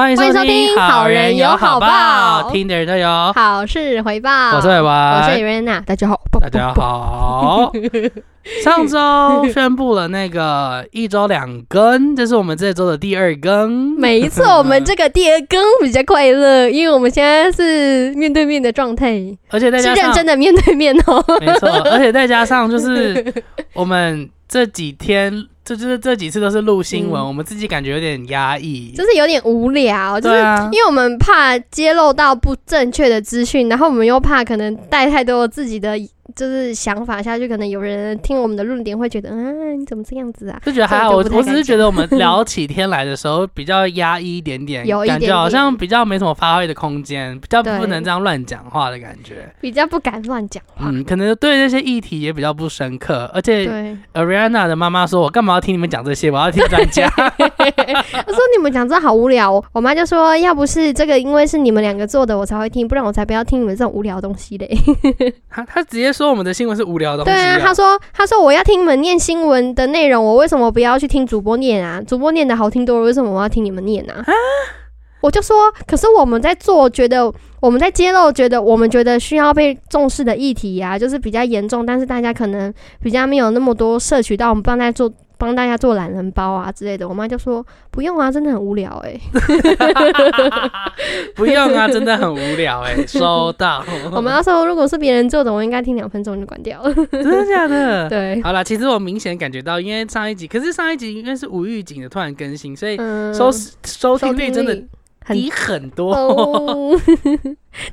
欢迎收听好人有好报听的人都有。好事回报，我是伟文，我是 Irena，大家好，大家好。上周宣布了那个一周两更，这是我们这周的第二更。没错，我们这个第二更比较快乐，因为我们现在是面对面的状态，而且再是加上认真的面对面哦。没错，而且再加上就是我们这几天，这就是这几次都是录新闻，嗯我们自己感觉有点压抑。就是有点无聊，就是因为我们怕揭露到不正确的资讯，然后我们又怕可能带太多自己的就是想法下去，可能有人听我们的论点会觉得，嗯、你怎么这样子啊？就觉得还好，我我只是觉得我们聊起天来的时候比较压抑一点点，有一点感觉好像比较没什么发挥的空间，比较不能这样乱讲话的感觉。比较不敢乱讲话。嗯，可能对这些议题也比较不深刻，而且对，Ariana 的妈妈说：“我干嘛要听你们讲这些？我要听专家。我说你们讲这好无聊哦，我妈就说要不是这个，因为是你们两个做的，我才会听，不然我才不要听你们这种无聊的东西嘞。他”他直接说我们的新闻是无聊的东西、对啊，他说他说我要听你们念新闻的内容，我为什么不要去听主播念啊？主播念的好听多了，为什么我要听你们念啊？我就说，可是我们在做，觉得我们在揭露，觉得我们觉得需要被重视的议题呀、就是比较严重，但是大家可能比较没有那么多摄取到，我们帮大家做帮大家做懒人包啊之类的。我妈就说不用啊，真的很无聊哎、不用啊，真的很无聊哎、收到。我妈说如果是别人做的，我应该听两分钟就关掉了。真的假的？对，好啦，其实我明显感觉到，因为上一集，可是上一集因为是无预警的突然更新，所以嗯，收视收听率真的很低很多。哦，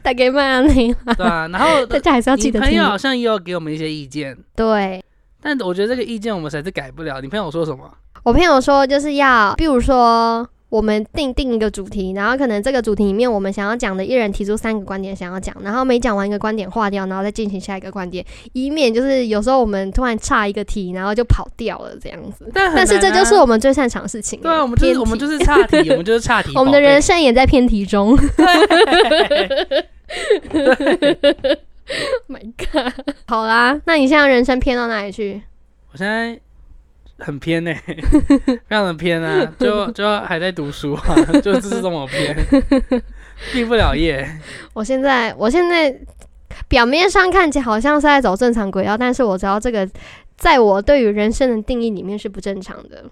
大概嘛你对啊，然后大家还是要记得听朋友。好像也有给我们一些意见，对但我觉得这个意见我们实在是改不了。你朋友说什么？我朋友说，就是要，比如说。我们定定一个主题，然后可能这个主题里面我们想要讲的，一人提出三个观点想要讲，然后每讲完一个观点划掉，然后再进行下一个观点，以免就是有时候我们突然差一个题，然后就跑掉了这样子。但是这就是我们最擅长的事情。对啊，我们就是偏我们题就是差题，我们就是差题。我们的人生也在偏题中。My God！好啦，那你现在人生偏到哪里去？我现在很偏呢、非常的偏啊，就就还在读书啊，就是这么偏，毕不了业。我现在，我现在表面上看起来好像是在走正常轨道，但是我知道这个在我对于人生的定义里面是不正常的。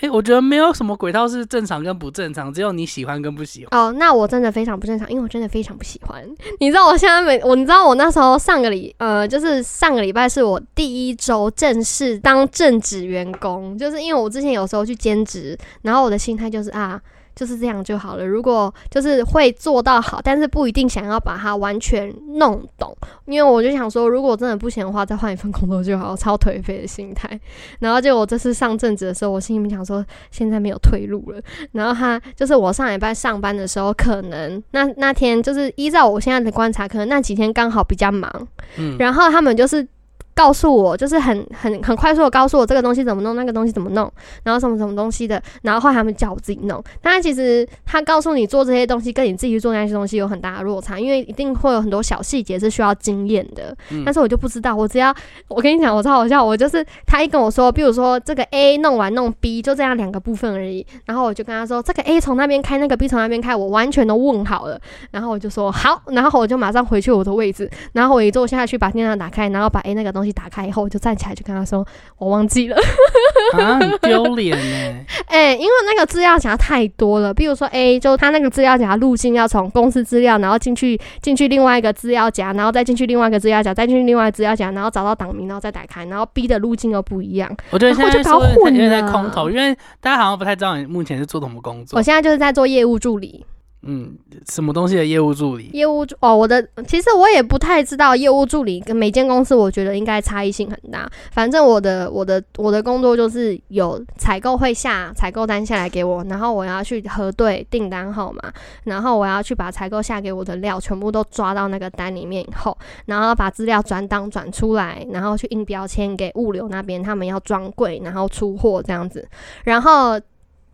哎、我觉得没有什么轨道是正常跟不正常，只有你喜欢跟不喜欢。哦，那我真的非常不正常，因为我真的非常不喜欢。你知道我现在每我，你知道我那时候上个礼呃，就是上个礼拜是我第一周正式当正职员工，就是因为我之前有时候去兼职，然后我的心态就是啊。就是这样就好了。如果就是会做到好，但是不一定想要把它完全弄懂，因为我就想说，如果真的不行的话，再换一份工作就好，超颓废的心态。然后就我这次上阵子的时候，我心里面想说，现在没有退路了。然后他就是我上礼拜上班的时候，可能那那天就是依照我现在的观察，可能那几天刚好比较忙，嗯，然后他们就是。告诉我，就是很很很快速的告诉我这个东西怎么弄，那个东西怎么弄，然后什么什么东西的，然后后来他们叫我自己弄。但其实他告诉你做这些东西，跟你自己去做那些东西有很大的落差，因为一定会有很多小细节是需要经验的。嗯但是我就不知道，我只要我跟你讲，我超好笑，我就是他一跟我说，比如说这个 A 弄完弄 B 就这样两个部分而已，然后我就跟他说，这个 A 从那边开，那个 B 从那边开，我完全都问好了，然后我就说好，然后我就马上回去我的位置，然后我一坐下去把电脑打开，然后把 A 那个东西打开以后，我就站起来就跟他说我忘记了，啊，很丢脸呢。哎、因为那个资料夹太多了，比如说 A 就他那个资料夹路径要从公司资料，然后进去进去另外一个资料夹，然后再进去另外一个资料夹，再进去另外一个资料夹，然后找到档名，然后再打开，然后 B 的路径又不一样。我觉得现在说有混点在空投，因为大家好像不太知道你目前是做什么工作我。现在就是在做业务助理，嗯，什么东西的业务助理？业务助哦，我的其实我也不太知道业务助理跟每间公司，我觉得应该差异性很大。反正我的我的我的工作就是有采购会下采购单下来给我，然后我要去核对订单号码，然后我要去把采购下给我的料全部都抓到那个单里面以后，然后把资料转档转出来，然后去印标签给物流那边，他们要装柜，然后出货这样子，然后。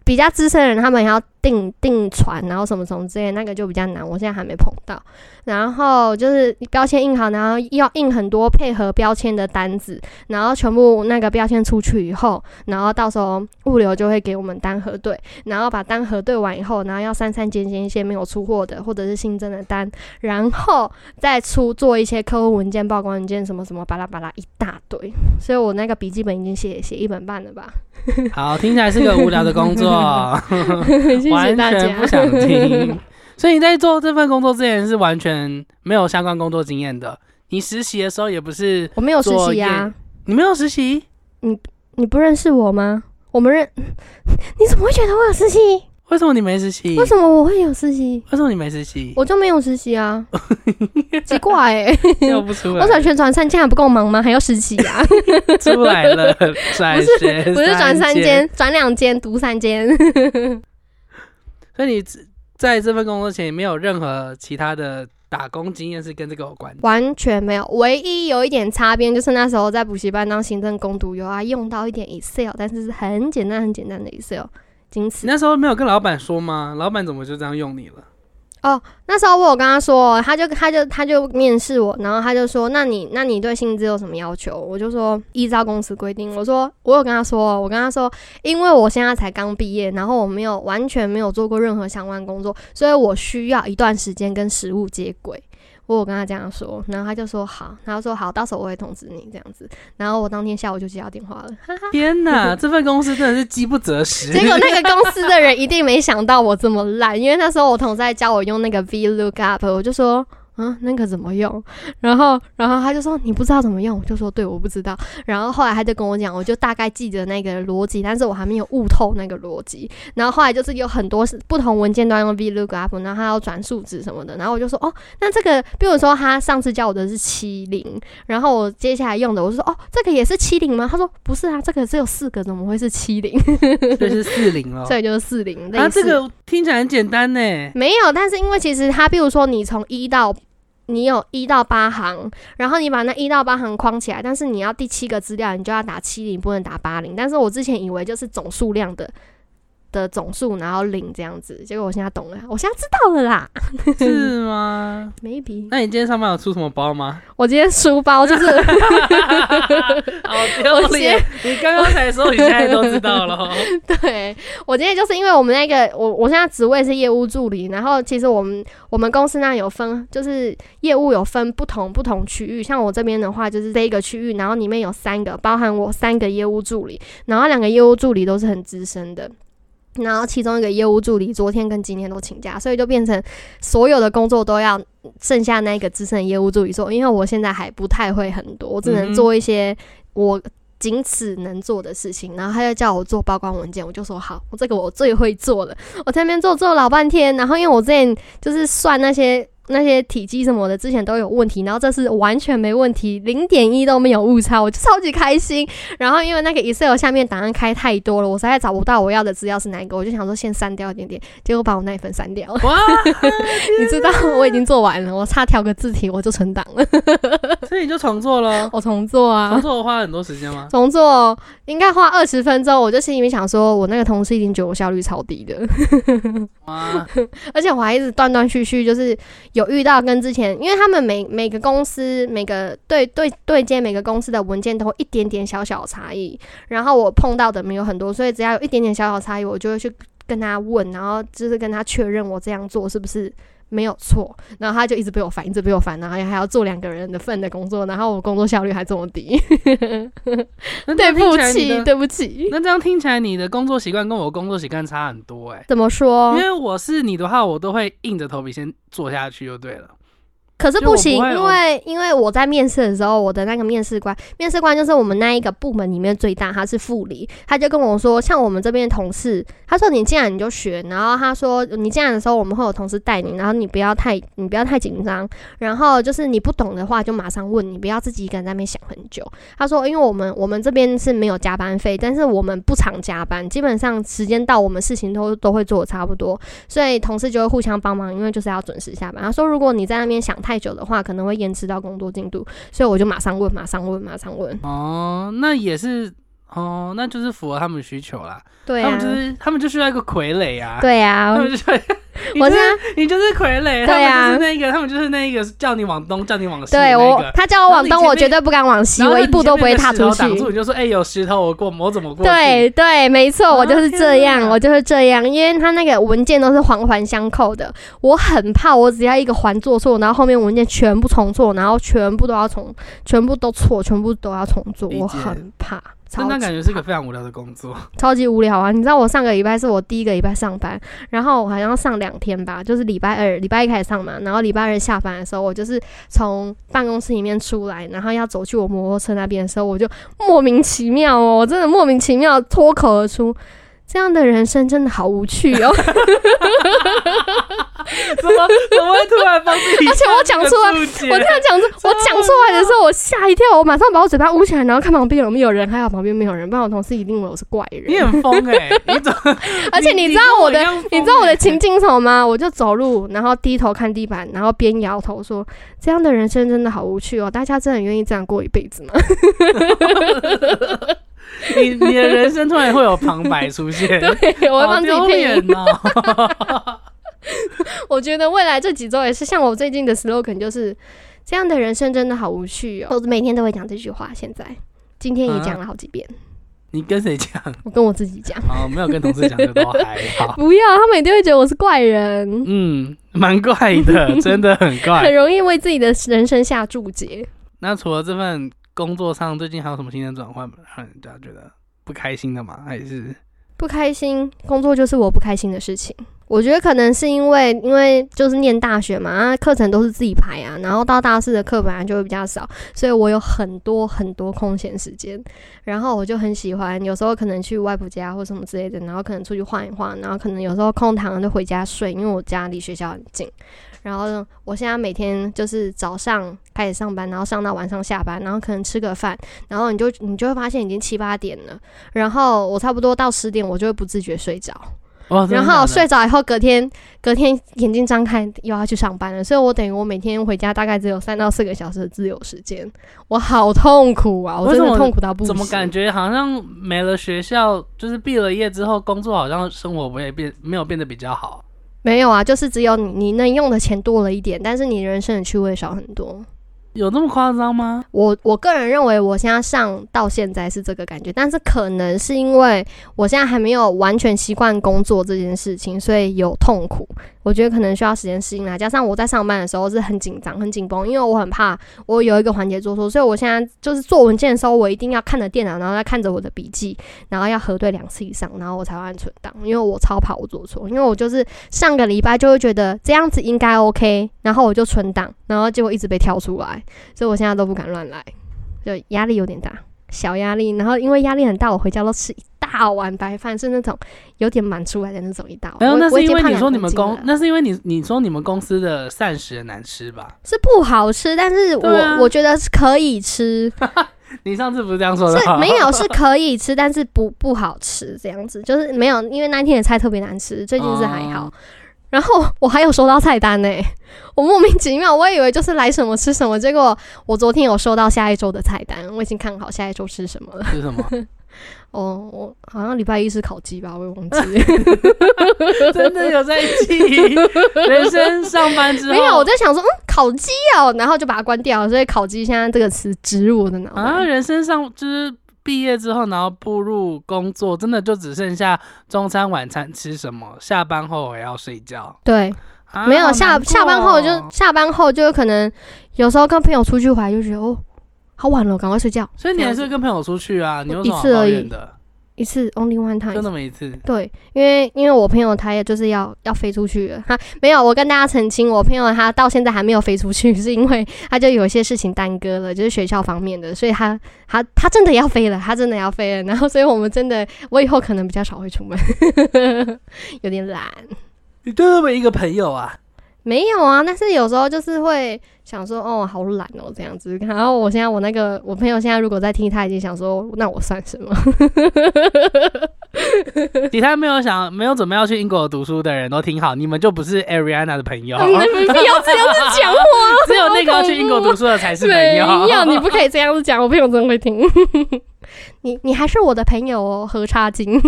比较资深的人，他们要订订船，然后什么什么之类，那个就比较难，我现在还没碰到。然后就是标签印好，然后要印很多配合标签的单子，然后全部那个标签出去以后，然后到时候物流就会给我们单核对，然后把单核对完以后，然后要删删减减一些没有出货的或者是新增的单，然后再出做一些客户文件、曝光文件什么什么巴拉巴拉一大堆，所以我那个笔记本已经写写一本半了吧。好，听起来是个无聊的工作，完全不。想听。所以你在做这份工作之前是完全没有相关工作经验的。你实习的时候也不是，我没有实习啊，你没有实习，你你不认识我吗？我们认，你怎么会觉得我有实习？为什么你没实习？为什么我会有实习？为什么你没实习？我就没有实习啊，奇怪哎、笑不出来，我转全转三间还不够忙吗？还要实习啊？出来了，转学不是转三，间，转两间，读三间。所以你在这份工作前没有任何其他的打工经验是跟这个有关的。完全没有，唯一有一点擦边就是那时候在补习班当行政工读，有啊用到一点 Excel，但是是很简单很简单的 Excel，仅此你。那时候没有跟老板说吗？老板怎么就这样用你了？哦那时候我有跟他说，他就他就他就面试我，然后他就说，那你那你对薪资有什么要求？我就说依照公司规定，我说我有跟他说，我跟他说，因为我现在才刚毕业，然后我没有完全没有做过任何相关工作，所以我需要一段时间跟实物接轨。我有跟他这样说，然后他就说好，然后说好，到时候我会通知你这样子。然后我当天下午就接到电话了，天哪，这份公司真的是饥不择食。结果那个公司的人一定没想到我这么烂，因为那时候我同事在教我用那个 VLOOKUP，我就说。啊，那个怎么用？然后，然后他就说你不知道怎么用，我就说对，我不知道。然后后来他就跟我讲，我就大概记得那个逻辑，但是我还没有悟透那个逻辑。然后后来就是有很多是不同文件都要用 VLOOKUP，然后他要转数值什么的。然后我就说哦，那这个，比如说他上次教我的是七零，然后我接下来用的我就说哦，这个也是七零吗？他说不是啊，这个只有四个，怎么会是七零？这是四零了。所以就是四零。啊，这个听起来很简单呢。没有，但是因为其实他，比如说你从一到你有一到八行，然后你把那一到八行框起来，但是你要第七个资料，你就要打七零，不能打八零。但是我之前以为就是总数量的的总数，然后零这样子，结果我现在懂了，我现在知道了啦。是吗？Maybe 那你今天上班有出什么包吗？我今天书包就是 好丢脸！你刚刚才说，你现在都知道了。对我今天就是因为我们那个我我现在职位是业务助理，然后其实我们我们公司那有分，就是业务有分不同不同区域，像我这边的话就是这一个区域，然后里面有三个，包含我三个业务助理，然后两个业务助理都是很资深的。然后其中一个业务助理昨天跟今天都请假，所以就变成所有的工作都要剩下那个资深业务助理做。因为我现在还不太会很多，我只能做一些我仅此能做的事情。然后他就叫我做报关文件，我就说好，我这个我最会做了。我在那边做做了老半天，然后因为我之前就是算那些。那些体积什么的之前都有问题，然后这次完全没问题，零点一都没有误差，我就超级开心。然后因为那个 Excel 下面档案开太多了，我实在找不到我要的资料是哪一个，我就想说先删掉一点点，结果把我那一份删掉了。哇！你知道我已经做完了，我差调个字体我就存档了，所以你就重做了。我重做啊重。做花了很多时间吗？重做应该花二十分钟，我就心里面想说，我那个同事已经觉得我效率超低的，哇，而且我还一直断断续续，就是有遇到跟之前，因为他们每每个公司每个对对对接每个公司的文件都会一点点小小差异，然后我碰到的没有很多，所以只要有一点点小小差异，我就会去跟他问，然后就是跟他确认我这样做是不是。没有错，然后他就一直被我烦，一直被我烦，然后还要做两个人的份的工作，然后我工作效率还这么低，那对不起，对不起。那这样听起来，你的工作习惯跟我工作习惯差很多哎、怎么说因？为我是你的话，我都会硬着头皮先做下去就对了。可是不行，不因为因为我在面试的时候，我的那个面试官，面试官就是我们那一个部门里面最大，他是副理，他就跟我说，像我们这边的同事，他说你进来你就学，然后他说你进来的时候我们会有同事带你，然后你不要太你不要太紧张，然后就是你不懂的话就马上问，你不要自己一个人在那边想很久。他说，因为我们我们这边是没有加班费，但是我们不常加班，基本上时间到我们事情都都会做的差不多，所以同事就会互相帮忙，因为就是要准时下班。他说，如果你在那边想太太久的话，可能会延迟到工作进度，所以我就马上问，马上问，马上问。哦，那也是哦，那就是符合他们的需求啦。对啊他们，就是他们就需要一个傀儡啊。对啊他，们就需要。我就是你就是傀儡，对啊他们就是那个，他们就是那个叫你往东，叫你往西的对那个。我他叫我往东，我绝对不敢往西，我一步都不会踏出去挡。住，你就说：“哎、有石头，我过，我怎么过？”对对，没错，啊我就是这样，我就是这样，因为他那个文件都是环环相扣的，我很怕我只要一个环做错，然后后面文件全部重做，然后全部都要重，全部都错，全部都要重做，我很怕，但超级那感觉是个非常无聊的工作。超级无聊啊！你知道我上个礼拜是我第一个礼拜上班，然后我好像上两天吧，就是礼拜二，礼拜一开始上嘛，然后礼拜二下班的时候，我就是从办公室里面出来，然后要走去我摩托车那边的时候，我就莫名其妙哦，我真的莫名其妙脱口而出。这样的人生真的好无趣哦！怎么怎么会突然帮自己？而且我讲出来我这样讲出，我讲出来的时候，我吓一跳，我马上把我嘴巴捂起来，然后看旁边有没有人，还好旁边没有人，不然我同事一定以为我是怪人。你很疯哎、你怎么？而且你知道我的你知道我的欸情境是什么吗？我就走路，然后低头看地板，然后边摇头说：“这样的人生真的好无趣哦，大家真的愿意这样过一辈子吗 你你的人生突然会有旁白出现，？” 对，我会帮自己配音。脸哦。我觉得未来这几周也是像我最近的 slogan，就是这样的人生真的好无趣哦。我每天都会讲这句话，现在今天也讲了好几遍，你跟谁讲？我跟我自己讲。哦，没有跟同事讲，就都还好。不要，他们一定会觉得我是怪人，嗯，蛮怪的，真的很怪很。容易为自己的人生下注解。那除了这份工作上，最近还有什么新的转换让人家觉得不开心的吗？还是不开心，工作就是我不开心的事情。我觉得可能是因为，因为就是念大学嘛，啊，课程都是自己排啊，然后到大四的课本来就会比较少，所以我有很多很多空闲时间，然后我就很喜欢，有时候可能去外婆家或什么之类的，然后可能出去晃一晃，然后可能有时候空堂就回家睡，因为我家离学校很近。然后呢，我现在每天就是早上开始上班，然后上到晚上下班，然后可能吃个饭，然后你就你就会发现已经七八点了，然后我差不多到十点，我就会不自觉睡着，哦，然后睡着以后隔天隔天眼睛张开又要去上班了，所以我等于我每天回家大概只有三到四个小时的自由时间，我好痛苦啊！我真的痛苦到不行。怎么感觉好像没了学校，就是毕了业之后，工作好像生活不会变，没有变得比较好。没有啊？就是只有你你能用的钱多了一点，但是你人生的趣味少很多。有这么夸张吗？我我个人认为，我现在上到现在是这个感觉，但是可能是因为我现在还没有完全习惯工作这件事情，所以有痛苦。我觉得可能需要时间适应啦。加上我在上班的时候是很紧张、很紧绷，因为我很怕我有一个环节做错，所以我现在就是做文件的时候，我一定要看着电脑，然后再看着我的笔记，然后要核对两次以上，然后我才会按存档，因为我超怕我做错。因为我就是上个礼拜就会觉得这样子应该 OK，然后我就存档，然后结果一直被跳出来。所以我现在都不敢乱来，就压力有点大，小压力。然后因为压力很大，我回家都吃一大碗白饭，是那种有点满出来的那种一大碗。那是因为你说你们公那是因为你你说你们公司的膳食很难吃吧？是不好吃，但是我、啊我觉得是可以吃，你上次不是这样说的没有是可以吃，但是不不好吃这样子，就是没有，因为那天的菜特别难吃，最近是还好。哦然后我还有收到菜单呢、我莫名其妙，我以为就是来什么吃什么，结果我昨天有收到下一周的菜单，我已经看好下一周吃什么了。吃什么？哦，我好像礼拜一是烤鸡吧，我也忘记了。真的有在记？人生上班之后没有，我在想说，嗯，烤鸡哦，然后就把它关掉了。所以烤鸡现在这个词植入我的脑袋。啊，人生上就是毕业之后，然后步入工作，真的就只剩下中餐晚餐吃什么，下班后我要睡觉。对，啊没有下下班后就哦下班后就有可能有时候跟朋友出去玩就觉得哦，好晚了，赶快睡觉。所以你还是跟朋友出去啊？你一次而已的？一次 only one time。那么一次。对，因为因为我朋友他也就是要要飞出去了，哈没有，我跟大家澄清，我朋友他到现在还没有飞出去，是因为他就有一些事情耽搁了，就是学校方面的，所以他他他真的要飞了，他真的要飞了，然后所以我们真的，我以后可能比较少会出门，有点懒。你就那么一个朋友啊？没有啊，但是有时候就是会想说，哦，好懒哦，这样子。然后我现在我那个我朋友现在如果在听，他已经想说，那我算什么？其他没有想没有准备要去英国读书的人都听好，你们就不是 Ariana 的朋友，你不要这样子讲我。只有那个要去英国读书的才是朋没友。有，你不可以这样子讲，我朋友真的会听。你你还是我的朋友哦，何差金。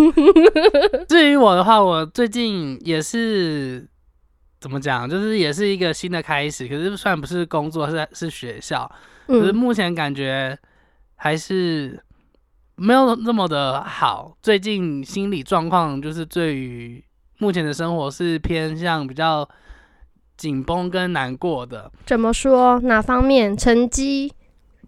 至于我的话，我最近也是怎么讲，就是也是一个新的开始。可是虽然不是工作，是在是学校，可是嗯，目前感觉还是没有那么的好。最近心理状况就是对于目前的生活是偏向比较紧绷跟难过的。怎么说？哪方面？成绩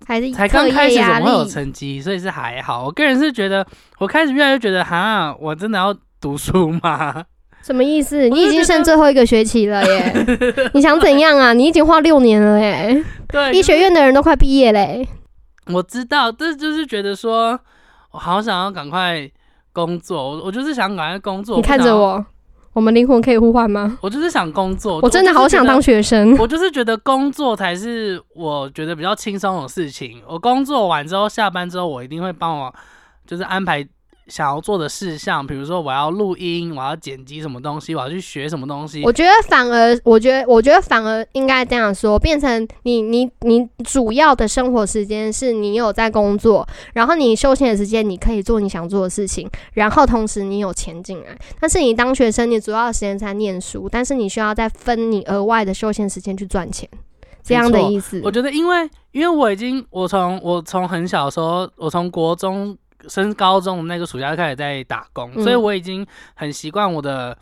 还是才刚课开始怎么会有？成绩？所以是还好。我个人是觉得，我开始越来越觉得，哈，我真的要读书吗？什么意思？你已经剩最后一个学期了耶！你想怎样啊？你已经花六年了耶！对，医学院的人都快毕业嘞。我知道，但就是觉得说，我好想要赶快工作，我我就是想赶快工作。你看着我，我们灵魂可以互换吗？我就是想工作。我真的好想当。学生。我就是觉得工作才是我觉得比较轻松的事情。我工作完之后，下班之后，我一定会帮我就是安排想要做的事项，比如说我要录音，我要剪辑什么东西，我要去学什么东西。我觉得反而，我觉得，我觉得反而应该这样说，变成你你你主要的生活时间是你有在工作，然后你休闲的时间你可以做你想做的事情，然后同时你有钱进来。但是你当学生，你主要的时间在念书，但是你需要再分你额外的休闲时间去赚钱，这样的意思。我觉得，因为因为我已经我从我从很小的时候，我从国中升高中的那个暑假就开始在打工，嗯所以我已经很习惯我的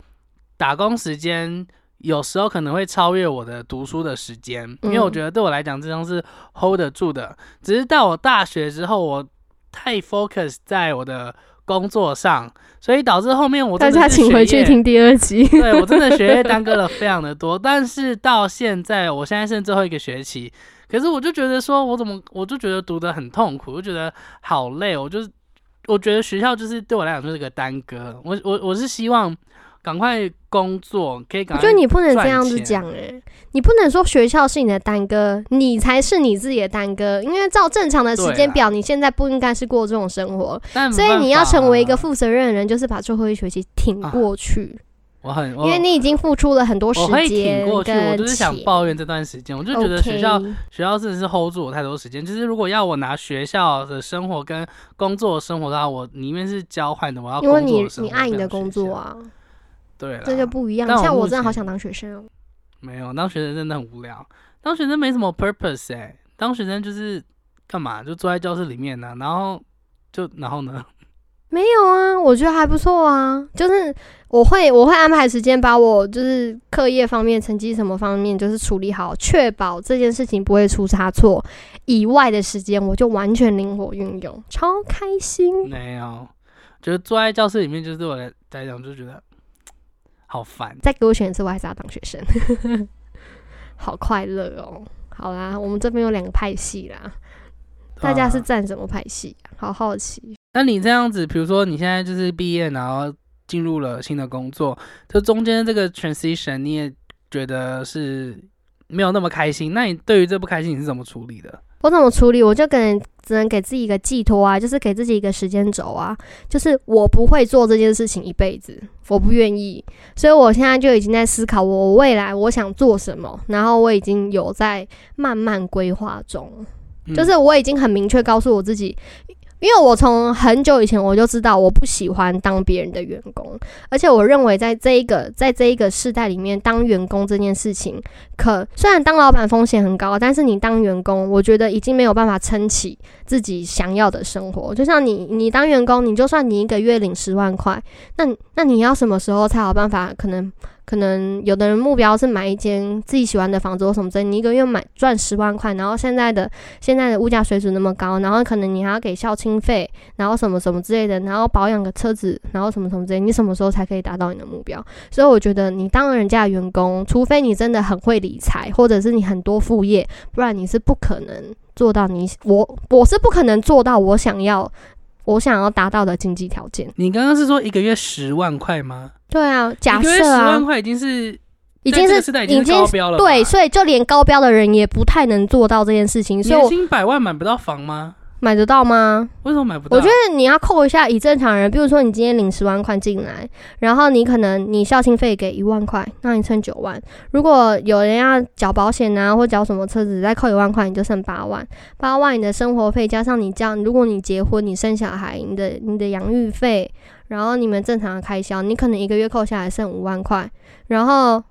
打工时间。有时候可能会超越我的读书的时间，因为我嗯觉得对我来讲这张是 hold 得住的。只是到我大学之后，我太 focus 在我的工作上，所以导致后面我大家请回去听第二集。对我真的学业耽搁了非常的多，但是到现在，我现在剩最后一个学期，可是我就觉得说，我怎么我就觉得读得很痛苦，我就觉得好累，我就是我觉得学校就是对我来讲就是个耽搁，我我我是希望赶快工作，可以我赶快。觉得你不能这赚样子钱讲诶、你不能说学校是你的耽搁，你才是你自己的耽搁。因为照正常的时间表，你现在不应该是过这种生活，所以你要成为一个负责任的人，就是把最后一学期挺啊过去，我很因为你已经付出了很多时间我会挺间过去，我就是想抱怨这段时间，我就觉得学校学校真的是 hold 住我太多时间。就是如果要我拿学校的生活跟工作的生活的话，我宁愿是交换的，我要因为你工作的生活你爱你的。工作啊，对了，这就不一样。我像我真的好想当学生哦，没有当学生真的很无聊，当学生没什么 purpose 哎、当学生就是干嘛？就坐在教室里面呢、然后就然后呢，没有啊，我觉得还不错啊。就是我会我会安排时间，把我就是课业方面、成绩什么方面，就是处理好，确保这件事情不会出差错。以外的时间，我就完全灵活运用，超开心。没有，就是坐在教室里面，就是对我来来讲就觉得好烦。再给我选一次，我还是要当学生，好快乐哦。好啦，我们这边有两个派系啦，大家是啊站什么派系啊？好好奇。那你这样子，比如说你现在就是毕业，然后进入了新的工作，这中间这个 transition 你也觉得是没有那么开心，那你对于这不开心你是怎么处理的？我怎么处理？我就可能只能给自己一个寄托啊，就是给自己一个时间轴啊，就是我不会做这件事情一辈子，我不愿意，所以我现在就已经在思考我未来我想做什么，然后我已经有在慢慢规划中，嗯就是我已经很明确告诉我自己。因为我从很久以前我就知道我不喜欢当别人的员工，而且我认为在这一个在这一个世代里面，当员工这件事情，可虽然当老板风险很高，但是你当员工，我觉得已经没有办法撑起自己想要的生活。就像你你当员工，你就算你一个月领十万块，那那你要什么时候才有办法？可能可能有的人目标是买一间自己喜欢的房子或什么之类，你一个月买赚十万块，然后现在的现在的物价水准那么高，然后可能你还要给校庆费，然后什么什么之类的，然后保养个车子，然后什么什么之类，你什么时候才可以达到你的目标？所以我觉得你当人家的员工，除非你真的很会理财，或者是你很多副业，不然你是不可能做到你我我是不可能做到我想要我想要达到的经济条件。你刚刚是说一个月十万块吗？对啊，假设、啊十啊万，块已经是已经是已经是高标了，对，所以就连高标的人也不太能做到这件事情。年所以年薪百万买不到房吗？买得到吗？为什么买不到？我觉得你要扣一下，以正常人，比如说你今天领十万块进来，然后你可能你孝亲费给一万块，那你剩九万。如果有人要缴保险啊，或缴什么车子，再扣一万块，你就剩八万。八万你的生活费加上你这样，如果你结婚，你生小孩，你的你的养育费，然后你们正常的开销，你可能一个月扣下来剩五万块，然后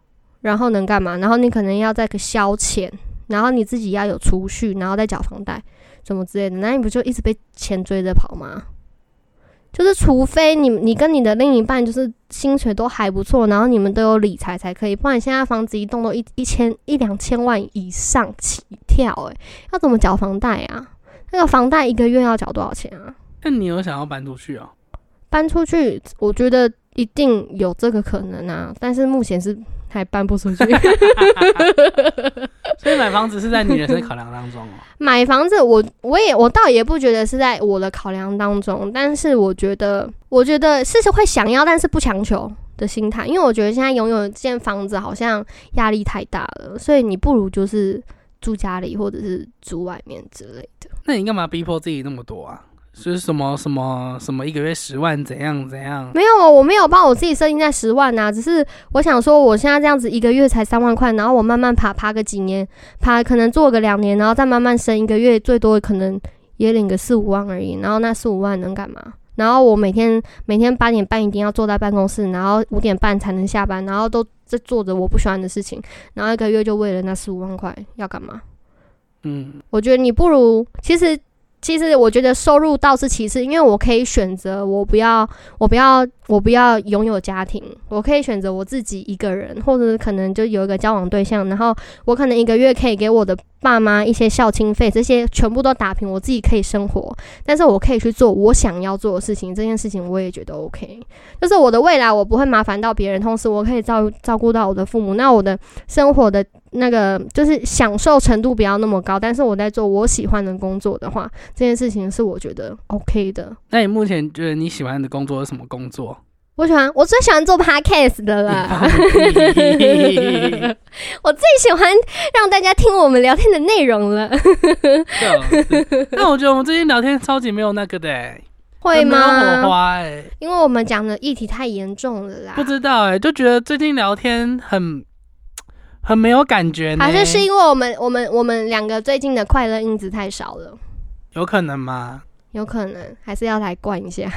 然后能干嘛？然后你可能要再个消遣，然后你自己要有储蓄，然后再缴房贷。什么之类的，那你不就一直被钱追着跑吗？就是除非你你跟你的另一半就是薪水都还不错，然后你们都有理财才可以，不然现在房子一栋都一一千一两千万以上起跳，诶，要怎么缴房贷啊？那个房贷一个月要缴多少钱啊？那你有想要搬出去啊？搬出去，我觉得一定有这个可能啊，但是目前是。还搬不出去，所以买房子是在你人生考量当中哦。买房子，我我也我倒也不觉得是在我的考量当中，但是我觉得，我觉得是会想要，但是不强求的心态，因为我觉得现在拥有一间房子好像压力太大了，所以你不如就是住家里或者是住外面之类的。那你干嘛逼迫自己那么多啊？是什么什么什么一个月十万怎样怎样？没有啊，我没有把我自己设定在十万呐，只是我想说，我现在这样子一个月才三万块，然后我慢慢爬爬个几年，爬可能做个两年，然后再慢慢升，一个月最多可能也领个四五万而已。然后那四五万能干嘛？然后我每天每天八点半一定要坐在办公室，然后五点半才能下班，然后都在做着我不喜欢的事情，然后一个月就为了那四五万块要干嘛？嗯，我觉得你不如其实。其实我觉得收入倒是其次，因为我可以选择我不要，我不要，我不要拥有家庭，我可以选择我自己一个人，或者可能就有一个交往对象，然后我可能一个月可以给我的爸妈一些孝亲费，这些全部都打平，我自己可以生活，但是我可以去做我想要做的事情，这件事情我也觉得 OK，就是我的未来我不会麻烦到别人，同时我可以照照顾到我的父母，那我的生活的。那个就是享受程度不要那么高，但是我在做我喜欢的工作的话，这件事情是我觉得 OK 的。那你目前觉得你喜欢的工作是什么工作？我喜欢，我最喜欢做 Podcast 的了。我最喜欢让大家听我们聊天的内容了。那 我觉得我们最近聊天超级没有那个的，会吗？火花哎，因为我们讲的议题太严重了啦。不知道哎，就觉得最近聊天很。很没有感觉，还是是因为我们我们我们两个最近的快乐因子太少了？有可能吗？有可能，还是要来灌一下。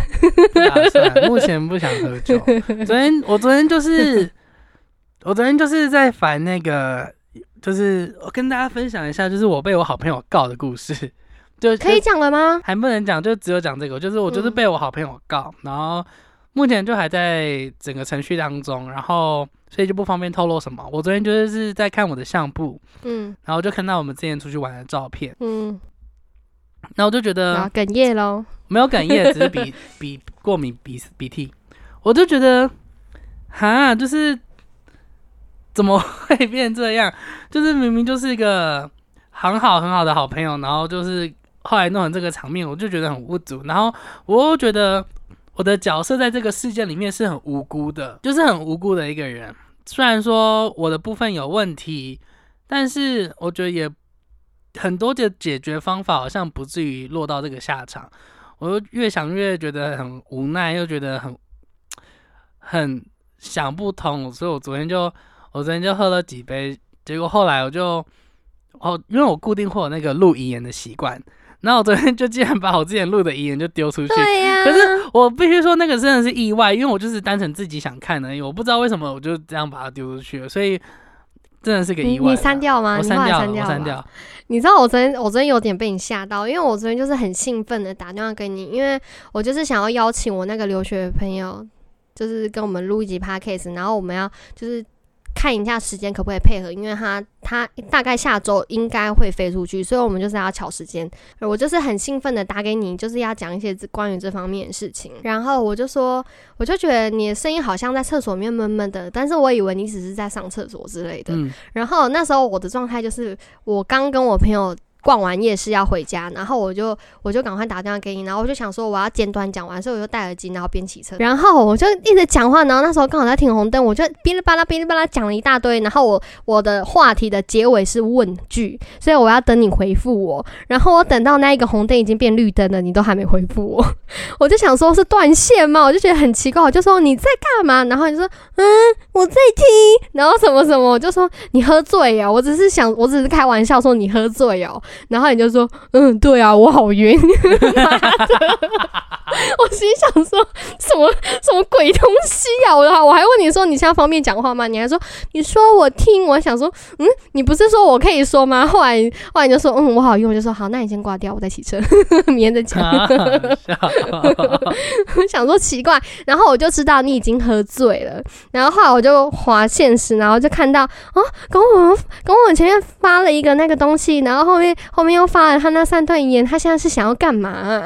目前不想喝酒。昨天我昨天就是我昨天就是在烦那个，就是我跟大家分享一下，就是我被我好朋友告的故事。就可以讲了吗？还不能讲，就只有讲这个。就是我就是被我好朋友告，然后目前就还在整个程序当中，然后。所以就不方便透露什么。我昨天就是在看我的相簿，嗯，然后就看到我们之前出去玩的照片，嗯，然后我就觉得哽咽喽，没有哽咽，只是鼻 鼻过敏鼻鼻涕，我就觉得，哈，就是怎么会变这样？就是明明就是一个很好很好的好朋友，然后就是后来弄成这个场面，我就觉得很无助，然后我又觉得。我的角色在这个事件里面是很无辜的，就是很无辜的一个人。虽然说我的部分有问题，但是我觉得也很多的解决方法好像不至于落到这个下场。我就越想越觉得很无奈，又觉得很 很想不通。所以我昨天就我昨天就喝了几杯，结果后来我就哦，因为我固定会有那个录遗言的习惯。然后我昨天就竟然把我之前录的遗言就丢出去。可是我必须说那个真的是意外，因为我就是单纯自己想看而已，我不知道为什么我就这样把它丢出去了，所以真的是个意外。你删掉吗？我删掉，我删掉。你知道我昨天我昨天有点被你吓到，因为我昨天就是很兴奋的打电话给你，因为我就是想要邀请我那个留学朋友，就是跟我们录一集 podcast，然后我们要就是。看一下时间可不可以配合，因为他他大概下周应该会飞出去，所以我们就是要巧时间。我就是很兴奋的打给你，就是要讲一些关于这方面的事情。然后我就说，我就觉得你的声音好像在厕所里面闷闷的，但是我以为你只是在上厕所之类的。然后那时候我的状态就是，我刚跟我朋友逛完夜市要回家，然后我就我就赶快打电话给你，然后我就想说我要简短讲完，所以我就戴耳机，然后边骑车，然后我就一直讲话，然后那时候刚好在停红灯，我就哔哩吧啦哔哩吧啦讲了一大堆，然后我我的话题的结尾是问句，所以我要等你回复我，然后我等到那一个红灯已经变绿灯了，你都还没回复我，我就想说是断线吗？我就觉得很奇怪，我就说你在干嘛？然后你说嗯我在听，然后什么什么，我就说你喝醉呀，我只是想我只是开玩笑说你喝醉哦。然后你就说，嗯，对啊，我好晕。我心想说什么什么鬼东西呀？我我还问你说，你现在方便讲话吗？你还说你说我听。我想说，嗯，你不是说我可以说吗？后来后来你就说，嗯，我好晕。我就说好，那你先挂掉，我再骑车，明天再讲。我想说奇怪，然后我就知道你已经喝醉了。然后后来我就划现实，然后就看到哦，跟我跟我前面发了一个那个东西，然后后面。后面又发了他那三段遗言，他现在是想要干嘛？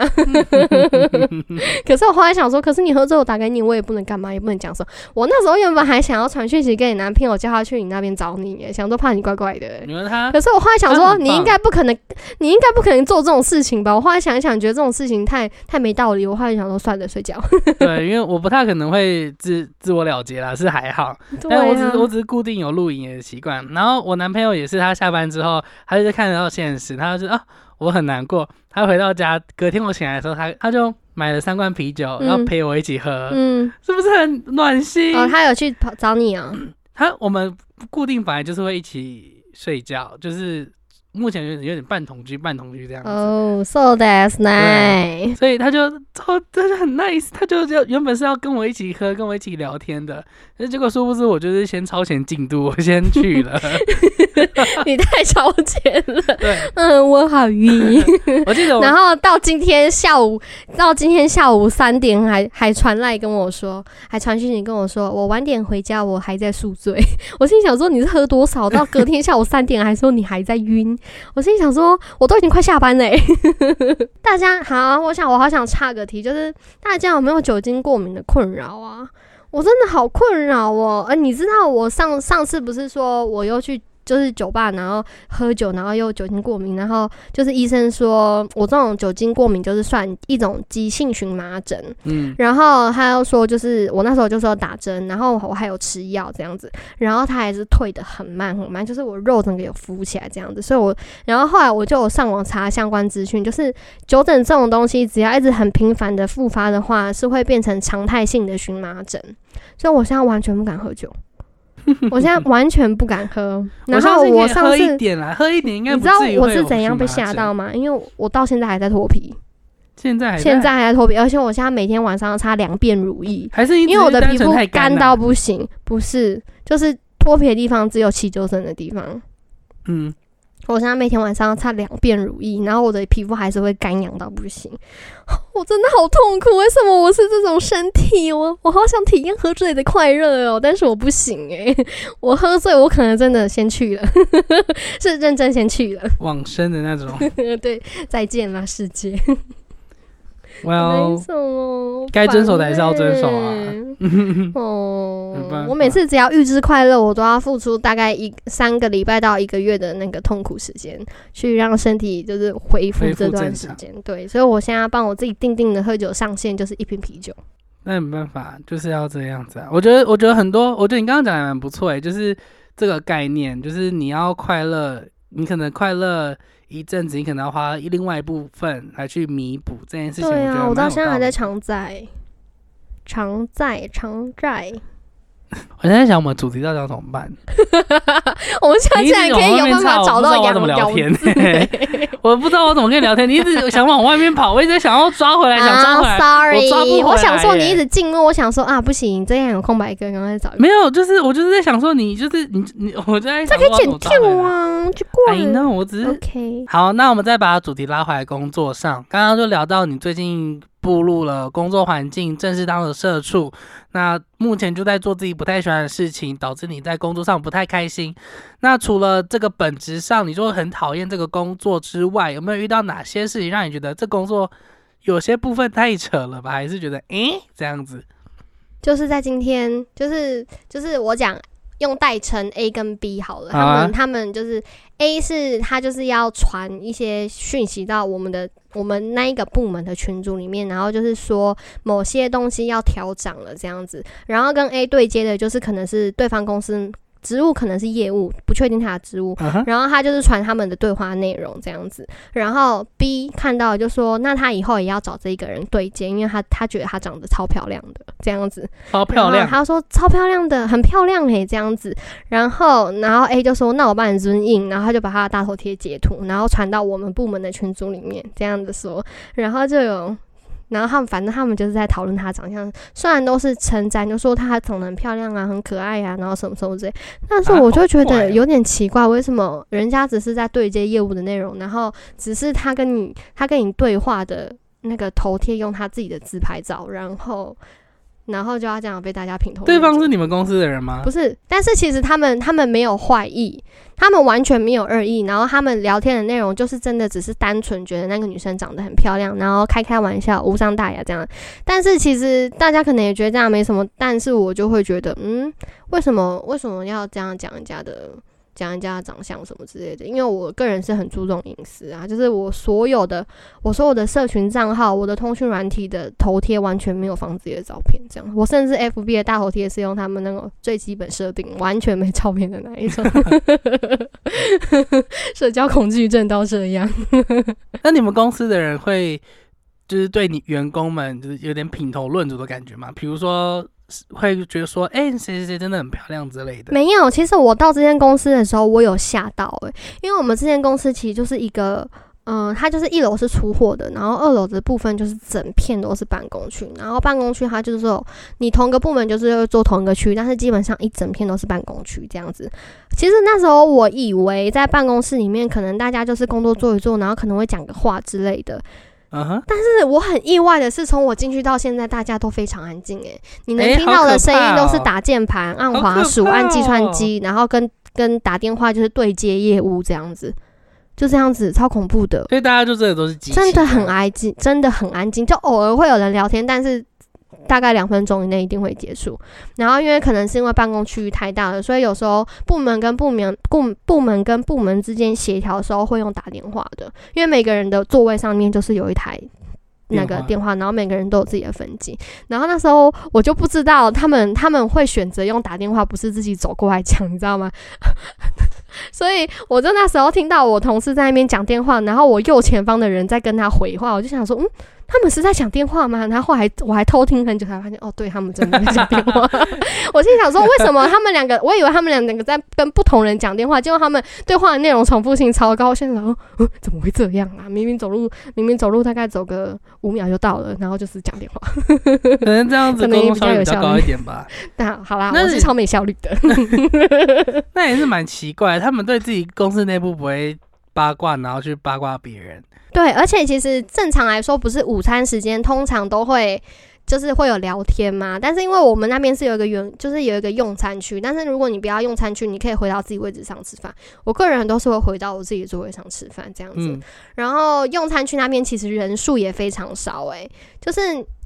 可是我后来想说，可是你喝醉我打给你，我也不能干嘛，也不能讲说。我那时候原本还想要传讯息给你男朋友，叫他去你那边找你，想说怕你怪怪的。你问他？可是我后来想说，你应该不可能，你应该不可能做这种事情吧？我后来想一想，觉得这种事情太太没道理。我后来想说，算了，睡觉。对，因为我不太可能会自自我了结啦，是还好。但我只我只是固定有录影的习惯。然后我男朋友也是，他下班之后，他就看得到现实。他就说啊，我很难过。他回到家，隔天我醒来的时候，他他就买了三罐啤酒，然后陪我一起喝。嗯，是不是很暖心？哦，他有去跑找你啊？他我们固定本来就是会一起睡觉，就是。目前有点有点半同居半同居这样子哦，so that's nice。所以他就超他就很 nice，他就就原本是要跟我一起喝，跟我一起聊天的，那结果殊不知我就是先超前进度，我先去了。你太超前了。对，嗯，我好晕。我记得，然后到今天下午，到今天下午三点还还传来跟我说，还传讯息跟我说，我晚点回家，我还在宿醉。我心想说你是喝多少？到隔天下午三点还说你还在晕。我心想说，我都已经快下班嘞。大家好，我想我好想插个题，就是大家有没有酒精过敏的困扰啊？我真的好困扰哦。呃，你知道我上上次不是说我又去。就是酒吧，然后喝酒，然后又酒精过敏，然后就是医生说我这种酒精过敏就是算一种急性荨麻疹，嗯，然后他又说就是我那时候就说打针，然后我还有吃药这样子，然后他还是退的很慢很慢，就是我肉整个有浮起来这样子，所以我然后后来我就有上网查相关资讯，就是酒疹这种东西只要一直很频繁的复发的话，是会变成常态性的荨麻疹，所以我现在完全不敢喝酒。我现在完全不敢喝，然后我上次点啦，喝一点应该你知道我是怎样被吓到吗？因为我到现在还在脱皮，现在现在还在脱皮，而且我现在每天晚上要擦两遍乳液，还是因为我的皮肤干到不行，不是，就是脱皮的地方只有起皱疹的地方，嗯。我现在每天晚上要擦两遍乳液，然后我的皮肤还是会干痒到不行，我真的好痛苦。为什么我是这种身体？我我好想体验喝醉的快乐哦，但是我不行诶，我喝醉我可能真的先去了，是认真先去了，往生的那种。对，再见啦，世界。Well，该遵守的还是要遵守啊。哦，我每次只要预知快乐，我都要付出大概一三个礼拜到一个月的那个痛苦时间，去让身体就是恢复这段时间。对，所以我现在帮我自己定定的喝酒上限就是一瓶啤酒。那没办法，就是要这样子啊。我觉得，我觉得很多，我觉得你刚刚讲的蛮不错诶，就是这个概念，就是你要快乐，你可能快乐。一阵子，你可能要花另外一部分来去弥补这件事情。对啊，我到现在还在偿债，偿债，偿债。我现在想，我们主题到底要怎么办？我们现在可以有办法找到怎么聊天。我不知道我怎么跟你聊天，你一直想往外面跑，我一直想要抓回来，想抓回来。Sorry，我想说你一直静默，我想说啊，不行，这样有空白格，赶快找。没有，就是我就是在想说，你就是你你，我在这可以剪掉啊，就过了。那我只是 OK。好，那我们再把主题拉回来工作上。刚刚就聊到你最近。步入了工作环境，正式当了社畜。那目前就在做自己不太喜欢的事情，导致你在工作上不太开心。那除了这个本质上你就很讨厌这个工作之外，有没有遇到哪些事情让你觉得这工作有些部分太扯了吧？还是觉得诶这样子？就是在今天，就是就是我讲。用代称 A 跟 B 好了，他们他们就是 A 是他就是要传一些讯息到我们的我们那一个部门的群组里面，然后就是说某些东西要调涨了这样子，然后跟 A 对接的就是可能是对方公司职务可能是业务，不确定他的职务，然后他就是传他们的对话内容这样子，然后 B 看到就说，那他以后也要找这一个人对接，因为他他觉得他长得超漂亮的这样子，超漂亮，他说超漂亮的，很漂亮诶，这样子。然后，然后 A 就说：“那我帮你尊印。”然后他就把他的大头贴截图，然后传到我们部门的群组里面，这样子说。然后就有，然后他们反正他们就是在讨论他长相，虽然都是称赞，就说他长得很漂亮啊，很可爱啊，然后什么什么之类。但是啊我就觉得有点奇怪，为什么人家只是在对接业务的内容，然后只是他跟你他跟你对话的那个头贴用他自己的自拍照，然后。然后就要这样被大家评头。对方是你们公司的人吗不？是，但是其实他们他们没有坏意，他们完全没有恶意，然后他们聊天的内容就是真的只是单纯觉得那个女生长得很漂亮，然后开开玩笑，无伤大雅这样。但是其实大家可能也觉得这样没什么，但是我就会觉得，嗯，为什么为什么要这样讲人家的？讲人家的长相什么之类的，因为我个人是很注重隐私啊，就是我所有的我所有的社群账号，我的通讯软体的头贴完全没有放自己的照片，这样，我甚至 FB 的大头贴是用他们那个最基本设定，完全没照片的那一种，社交恐惧症到这样。那你们公司的人会就是对你员工们就是有点品头论足的感觉吗？比如说会觉得说，哎、谁谁谁真的很漂亮之类的。没有，其实我到这间公司的时候，我有吓到诶、因为我们这间公司其实就是一个。嗯，它就是一楼是出货的，然后二楼的部分就是整片都是办公区，然后办公区它就是说你同个部门就是会做同一个区，但是基本上一整片都是办公区这样子。其实那时候我以为在办公室里面，可能大家就是工作做一做，然后可能会讲个话之类的。嗯哼，但是我很意外的是，从我进去到现在，大家都非常安静。诶，你能听到的声音都是打键盘、按滑鼠、怕按计算哦机，然后跟跟打电话就是对接业务这样子，就这样子，超恐怖的。所以大家就真的都是真的很安静，真的很安静，就偶尔会有人聊天，但是大概两分钟以内一定会结束。然后因为可能是因为办公区域太大了，所以有时候部门跟部门部部门跟部门之间协调的时候会用打电话的，因为每个人的座位上面就是有一台。那个电话，然后每个人都有自己的分机，然后那时候我就不知道他们他们会选择用打电话，不是自己走过来讲，你知道吗？所以我就那时候听到我同事在那边讲电话，然后我右前方的人在跟他回话，我就想说，嗯，他们是在讲电话吗？然后后来我还偷听很久，才发现，哦，对他们真的在讲电话。我心想说，为什么他们两个？我以为他们两个在跟不同人讲电话，结果他们对话的内容重复性超高。我现在想说，嗯，怎么会这样啊？明明走路，明明走路大概走个五秒就到了，然后就是讲电话。可能这样子沟通效率比较有效率高一点吧。那好啦，那是超没效率的。那也是蛮奇怪，他们对自己公司内部不会八卦，然后去八卦别人。对，而且其实正常来说，不是午餐时间通常都会就是会有聊天嘛。但是因为我们那边是有一个原，就是有一个用餐区，但是如果你不要用餐区，你可以回到自己位置上吃饭。我个人都是会回到我自己的座位上吃饭这样子。嗯，然后用餐区那边其实人数也非常少、欸，就是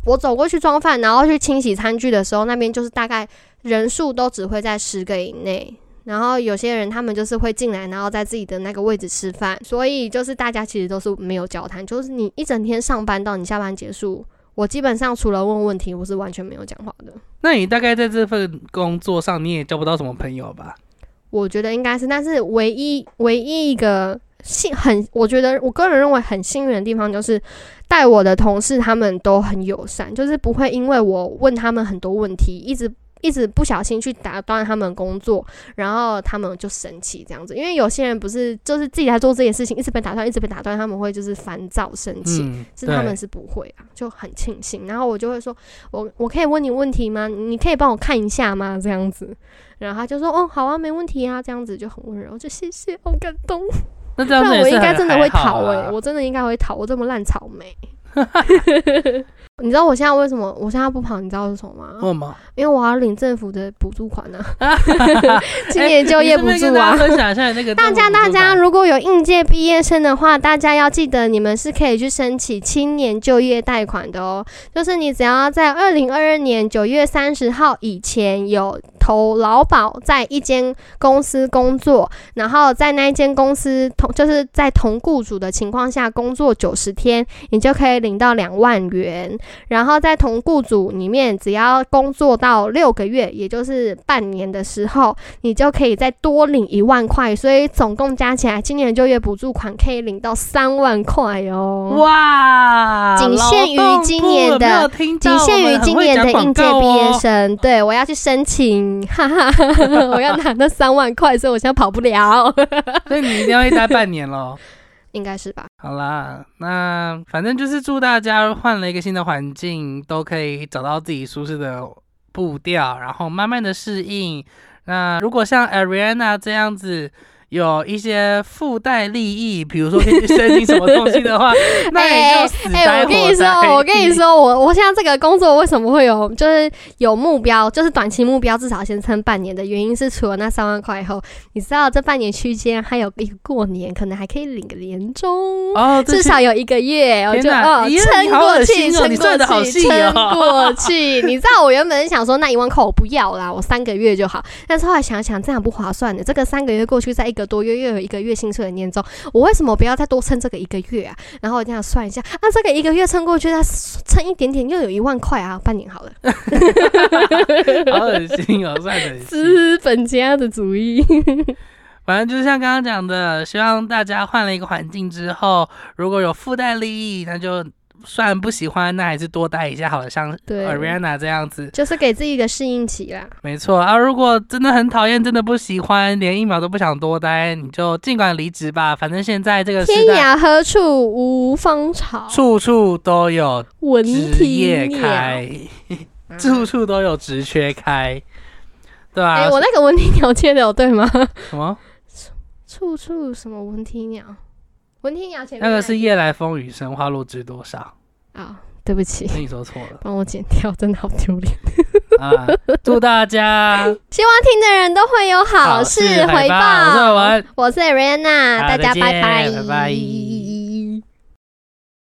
我走过去装饭，然后去清洗餐具的时候，那边就是大概人数都只会在十个以内。然后有些人他们就是会进来，然后在自己的那个位置吃饭，所以就是大家其实都是没有交谈，就是你一整天上班到你下班结束，我基本上除了问问题，我是完全没有讲话的。那你大概在这份工作上，你也交不到什么朋友吧？我觉得应该是，但是唯一唯一一个幸很，我觉得我个人认为很幸运的地方就是，带我的同事他们都很友善，就是不会因为我问他们很多问题，一直一直不小心去打断他们工作，然后他们就生气这样子。因为有些人不是就是自己在做这些事情，一直被打断，一直被打断，他们会就是烦躁生气。嗯，是他们是不会啊，就很庆幸。然后我就会说，我我可以问你问题吗？你可以帮我看一下吗？这样子，然后他就说，哦，好啊，没问题啊，这样子就很温柔，就谢谢，好感动。那这样我应该真的会逃诶、啊我真的应该会逃，我这么烂草莓。你知道我现在为什么我现在不跑？你知道是什么吗？为什么？因为我要领政府的补助款呢、青年就业补助啊大家。分享一下那个 大家政府补助大家如果有应届毕业生的话，大家要记得你们是可以去申请青年就业贷款的哦。就是你只要在二零二二年九月三十号以前有投劳保在一间公司工作，然后在那一间公司同就是在同雇主的情况下工作九十天，你就可以领到两万元。然后在同雇主里面，只要工作到六个月，也就是半年的时候，你就可以再多领一万块，所以总共加起来，今年就业补助款可以领到三万块哦。哇，仅限于今年的仅限于今年的讲应届毕业哦生，对我要去申请，哈哈，我要拿那三万块，所以我现在跑不了，所以你一定要一待半年喽。应该是吧？好啦，那反正就是祝大家换了一个新的环境，都可以找到自己舒适的步调，然后慢慢的适应。那如果像 Ariana 这样子。有一些附带利益，比如说可以去申请什么东西的话，那你就死哎、我跟你说，我跟你，说，我我现在这个工作为什么会有，就是有目标，就是短期目标，至少先撑半年的原因是，除了那三万块后，你知道这半年区间还有一个过年，可能还可以领个年终。哦，至少有一个月，我就哦撑过去，撑过去，撑过去。你知道我原本是想说那一万块我不要啦，我三个月就好。但是后来想想这样不划算的，这个三个月过去，再一个多月又有一个月薪水的年终，我为什么不要再多撑这个一个月啊？然后我这样算一下，啊，这个一个月撑过去，再撑一点点又有一万块啊，半年好了。好恶心哦，算得很细。资本家的主意。反正就是像刚刚讲的，希望大家换了一个环境之后，如果有附带利益，那就虽然不喜欢，那还是多待一下好了。像对 Ariana 这样子，就是给自己一个适应期啦。没错啊。如果真的很讨厌，真的不喜欢，连一秒都不想多待，你就尽管离职吧。反正现在这个天，涯何处无芳草，处处都有文职业。开，处处都有职缺开，对吧、哎、我那个文体鸟接的有对吗？什么？处处什么文体鸟？闻啼鸟前面那个是夜来风雨声，花落知多少？啊、对不起，跟你说错了帮我剪掉，真的好丢脸。啊！祝大家 希望听的人都会有好事事回报。我是报。文，我是 Ariana，大家拜拜，拜拜